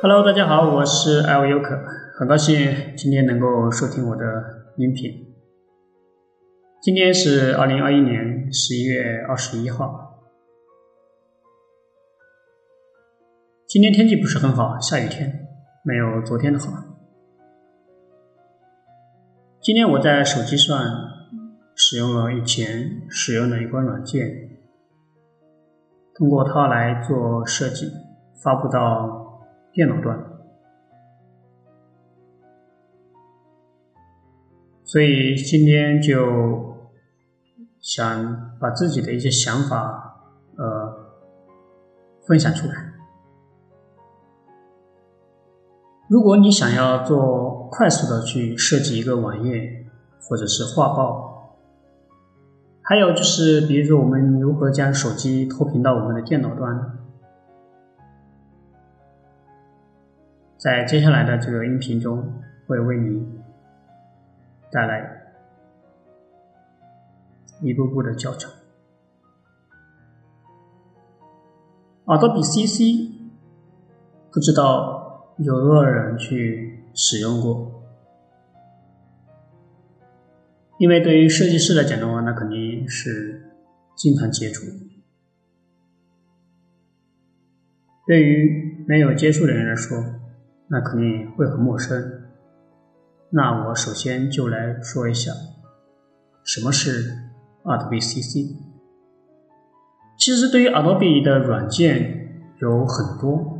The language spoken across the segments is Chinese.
Hello，大家好，我是艾维尤可，很高兴今天能够收听我的音频。今天是二零二一年十一月二十一号。今天天气不是很好，下雨天，没有昨天的好。今天我在手机上使用了以前使用的一款软件，通过它来做设计，发布到。电脑端，所以今天就想把自己的一些想法呃分享出来。如果你想要做快速的去设计一个网页或者是画报，还有就是比如说我们如何将手机投屏到我们的电脑端。在接下来的这个音频中，会为你带来一步步的教程。Adobe CC 不知道有多少人去使用过，因为对于设计师来讲的话，那肯定是经常接触；对于没有接触的人来说，那肯定会很陌生。那我首先就来说一下，什么是 Adobe CC。其实对于 Adobe 的软件有很多，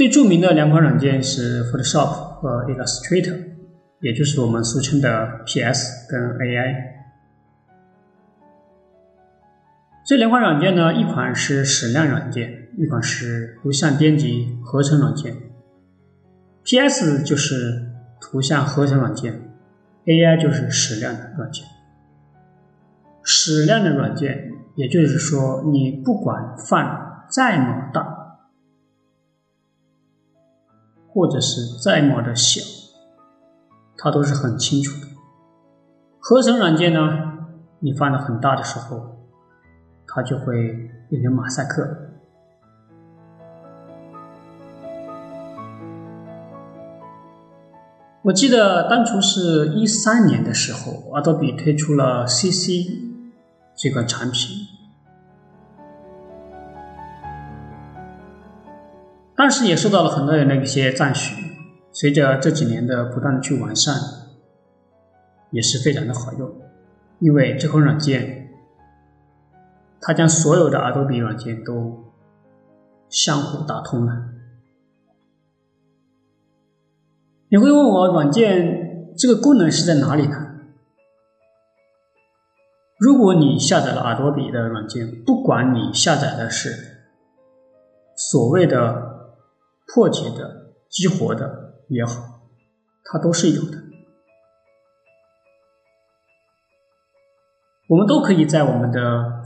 最著名的两款软件是 Photoshop 和 Illustrator，也就是我们俗称的 PS 跟 AI。这两款软件呢，一款是矢量软件，一款是图像编辑合成软件。P.S. 就是图像合成软件，A.I. 就是矢量的软件。矢量的软件，也就是说，你不管放再么大，或者是再么的小，它都是很清楚的。合成软件呢，你放的很大的时候，它就会变成马赛克。我记得当初是一三年的时候，阿多比推出了 CC 这款产品，当时也受到了很多人的一些赞许。随着这几年的不断的去完善，也是非常的好用，因为这款软件，它将所有的阿多比软件都相互打通了。你会问我软件这个功能是在哪里呢？如果你下载了 Adobe 的软件，不管你下载的是所谓的破解的、激活的也好，它都是有的。我们都可以在我们的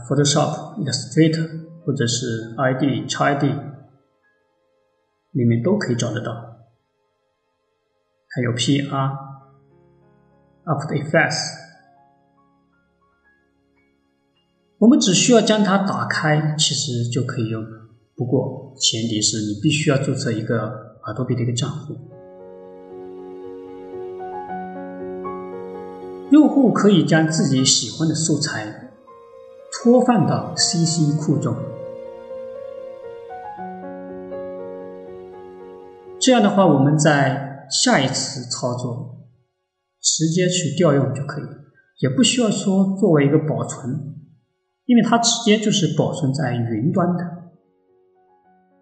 Photoshop、Illustrator 或者是 ID、x ID 里面都可以找得到。还有 PR、After Effects，我们只需要将它打开，其实就可以用。不过前提是你必须要注册一个 Adobe 的一个账户。用户可以将自己喜欢的素材拖放到 CC 库中，这样的话，我们在下一次操作直接去调用就可以，也不需要说作为一个保存，因为它直接就是保存在云端的，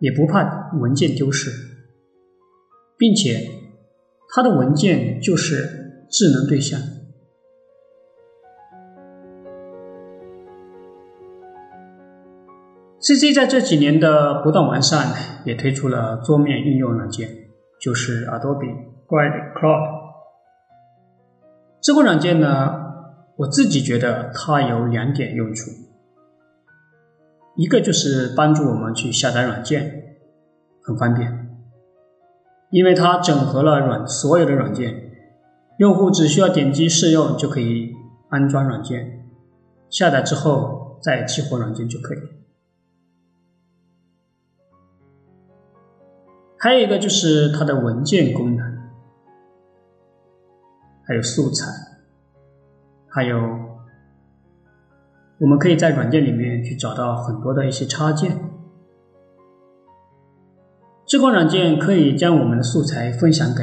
也不怕文件丢失，并且它的文件就是智能对象。CC 在这几年的不断完善，也推出了桌面应用软件。就是 Adobe Graphic Cloud 这款软件呢，我自己觉得它有两点用处。一个就是帮助我们去下载软件，很方便，因为它整合了软所有的软件，用户只需要点击试用就可以安装软件，下载之后再激活软件就可以。还有一个就是它的文件功能，还有素材，还有。我们可以在软件里面去找到很多的一些插件。这款软件可以将我们的素材分享给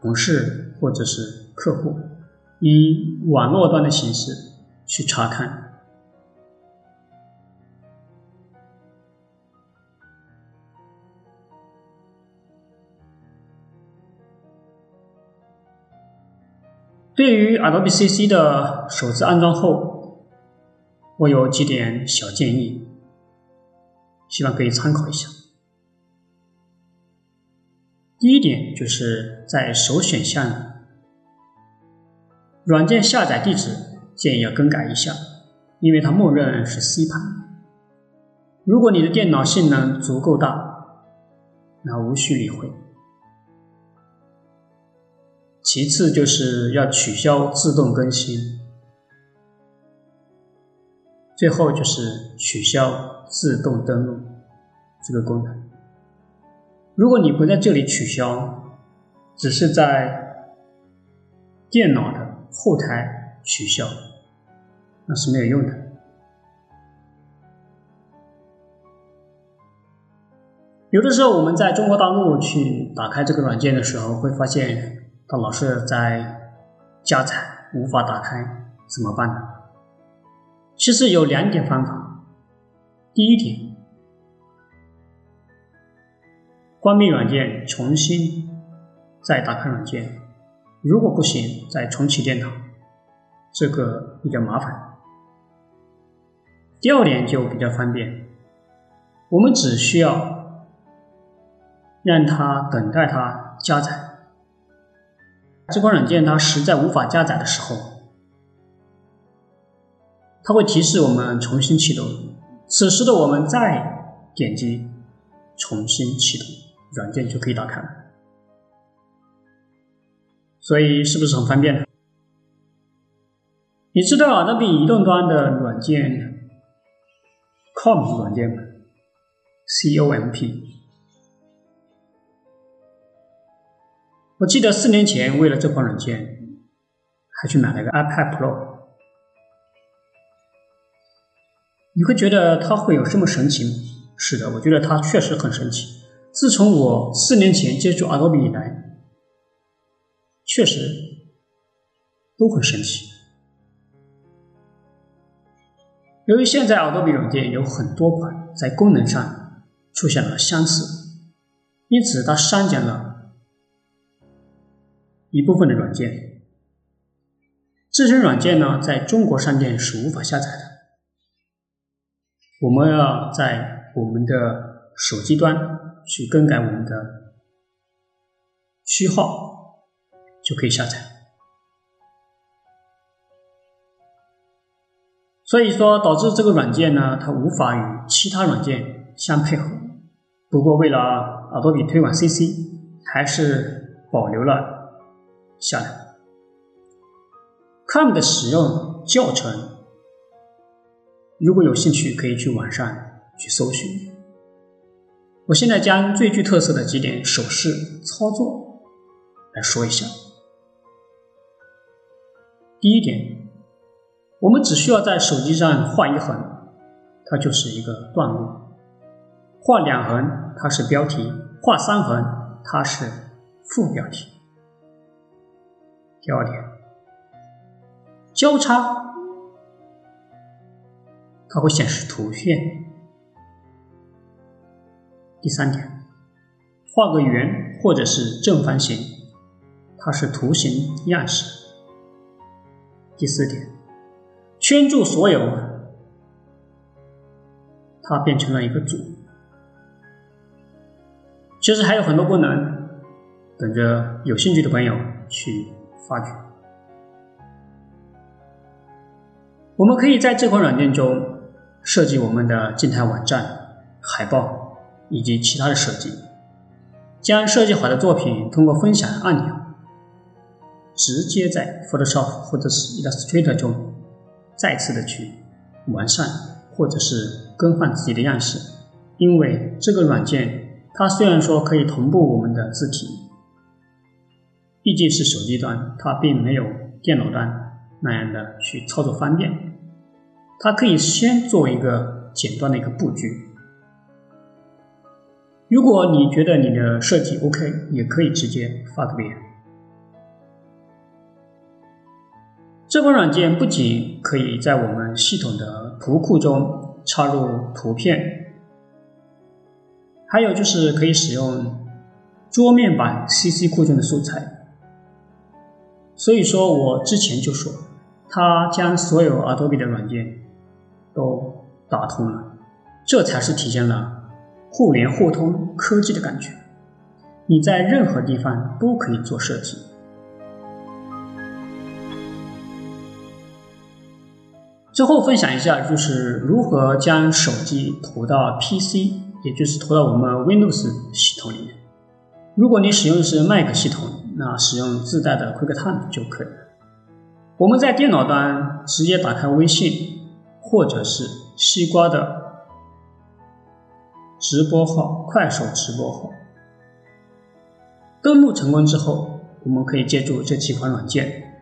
同事或者是客户，以网络端的形式去查看。对于 Adobe CC 的首次安装后，我有几点小建议，希望可以参考一下。第一点就是在首选项，软件下载地址建议要更改一下，因为它默认是 C 盘。如果你的电脑性能足够大，那无需理会。其次就是要取消自动更新。最后就是取消自动登录这个功能。如果你不在这里取消，只是在电脑的后台取消，那是没有用的。有的时候我们在中国大陆去打开这个软件的时候，会发现它老是在加载，无法打开，怎么办呢？其实有两点方法。第一点，关闭软件，重新再打开软件。如果不行，再重启电脑，这个比较麻烦。第二点就比较方便，我们只需要让它等待它加载。这款软件它实在无法加载的时候。它会提示我们重新启动，此时的我们再点击重新启动，软件就可以打开了。所以是不是很方便呢？你知道 Adobe 移动端的软件 COMP 软件吗？COMP。我记得四年前为了这款软件，还去买了个 iPad Pro。你会觉得它会有这么神奇吗？是的，我觉得它确实很神奇。自从我四年前接触 Adobe 以来，确实都很神奇。由于现在 Adobe 软件有很多款，在功能上出现了相似，因此它删减了一部分的软件。这些软件呢，在中国商店是无法下载的。我们要在我们的手机端去更改我们的序号，就可以下载。所以说，导致这个软件呢，它无法与其他软件相配合。不过，为了 Adobe 推广 CC，还是保留了下来。COM 的使用教程。如果有兴趣，可以去网上去搜寻。我现在将最具特色的几点手势操作来说一下。第一点，我们只需要在手机上画一横，它就是一个段落；画两横，它是标题；画三横，它是副标题。第二点，交叉。它会显示图片。第三点，画个圆或者是正方形，它是图形样式。第四点，圈住所有，它变成了一个组。其实还有很多功能，等着有兴趣的朋友去发掘。我们可以在这款软件中。设计我们的静态网站、海报以及其他的设计，将设计好的作品通过分享按钮，直接在 Photoshop 或者是 Illustrator 中再次的去完善或者是更换自己的样式。因为这个软件它虽然说可以同步我们的字体，毕竟是手机端，它并没有电脑端那样的去操作方便。它可以先做一个简单的一个布局。如果你觉得你的设计 OK，也可以直接发给别人。这款软件不仅可以在我们系统的图库中插入图片，还有就是可以使用桌面版 CC 库中的素材。所以说我之前就说，它将所有 Adobe 的软件。打通了，这才是体现了互联互通科技的感觉。你在任何地方都可以做设计。最后分享一下，就是如何将手机投到 PC，也就是投到我们 Windows 系统里面。如果你使用的是 Mac 系统，那使用自带的 QuickTime 就可以。我们在电脑端直接打开微信。或者是西瓜的直播号、快手直播号，登录成功之后，我们可以借助这几款软件，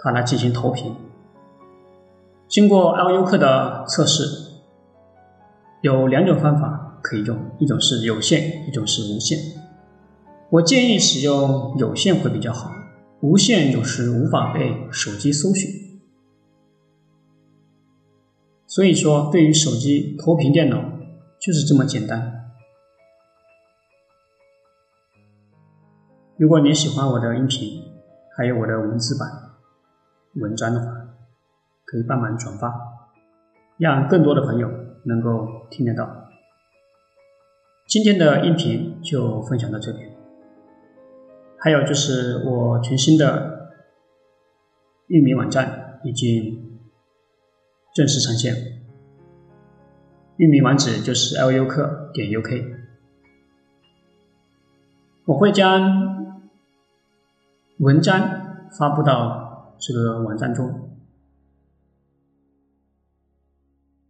它来进行投屏。经过 LU 课的测试，有两种方法可以用，一种是有线，一种是无线。我建议使用有线会比较好，无线有时无法被手机搜寻。所以说，对于手机投屏电脑就是这么简单。如果你喜欢我的音频，还有我的文字版文章的话，可以帮忙转发，让更多的朋友能够听得到。今天的音频就分享到这里，还有就是我全新的域名网站已经。正式上线，域名网址就是 l u k 点 uk。我会将文章发布到这个网站中，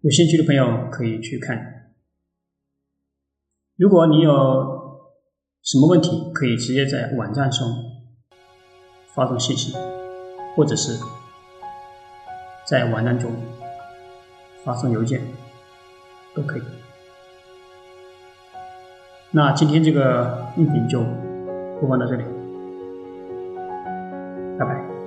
有兴趣的朋友可以去看。如果你有什么问题，可以直接在网站上发送信息，或者是在网站中。发送邮件都可以。那今天这个音频就播放到这里，拜拜。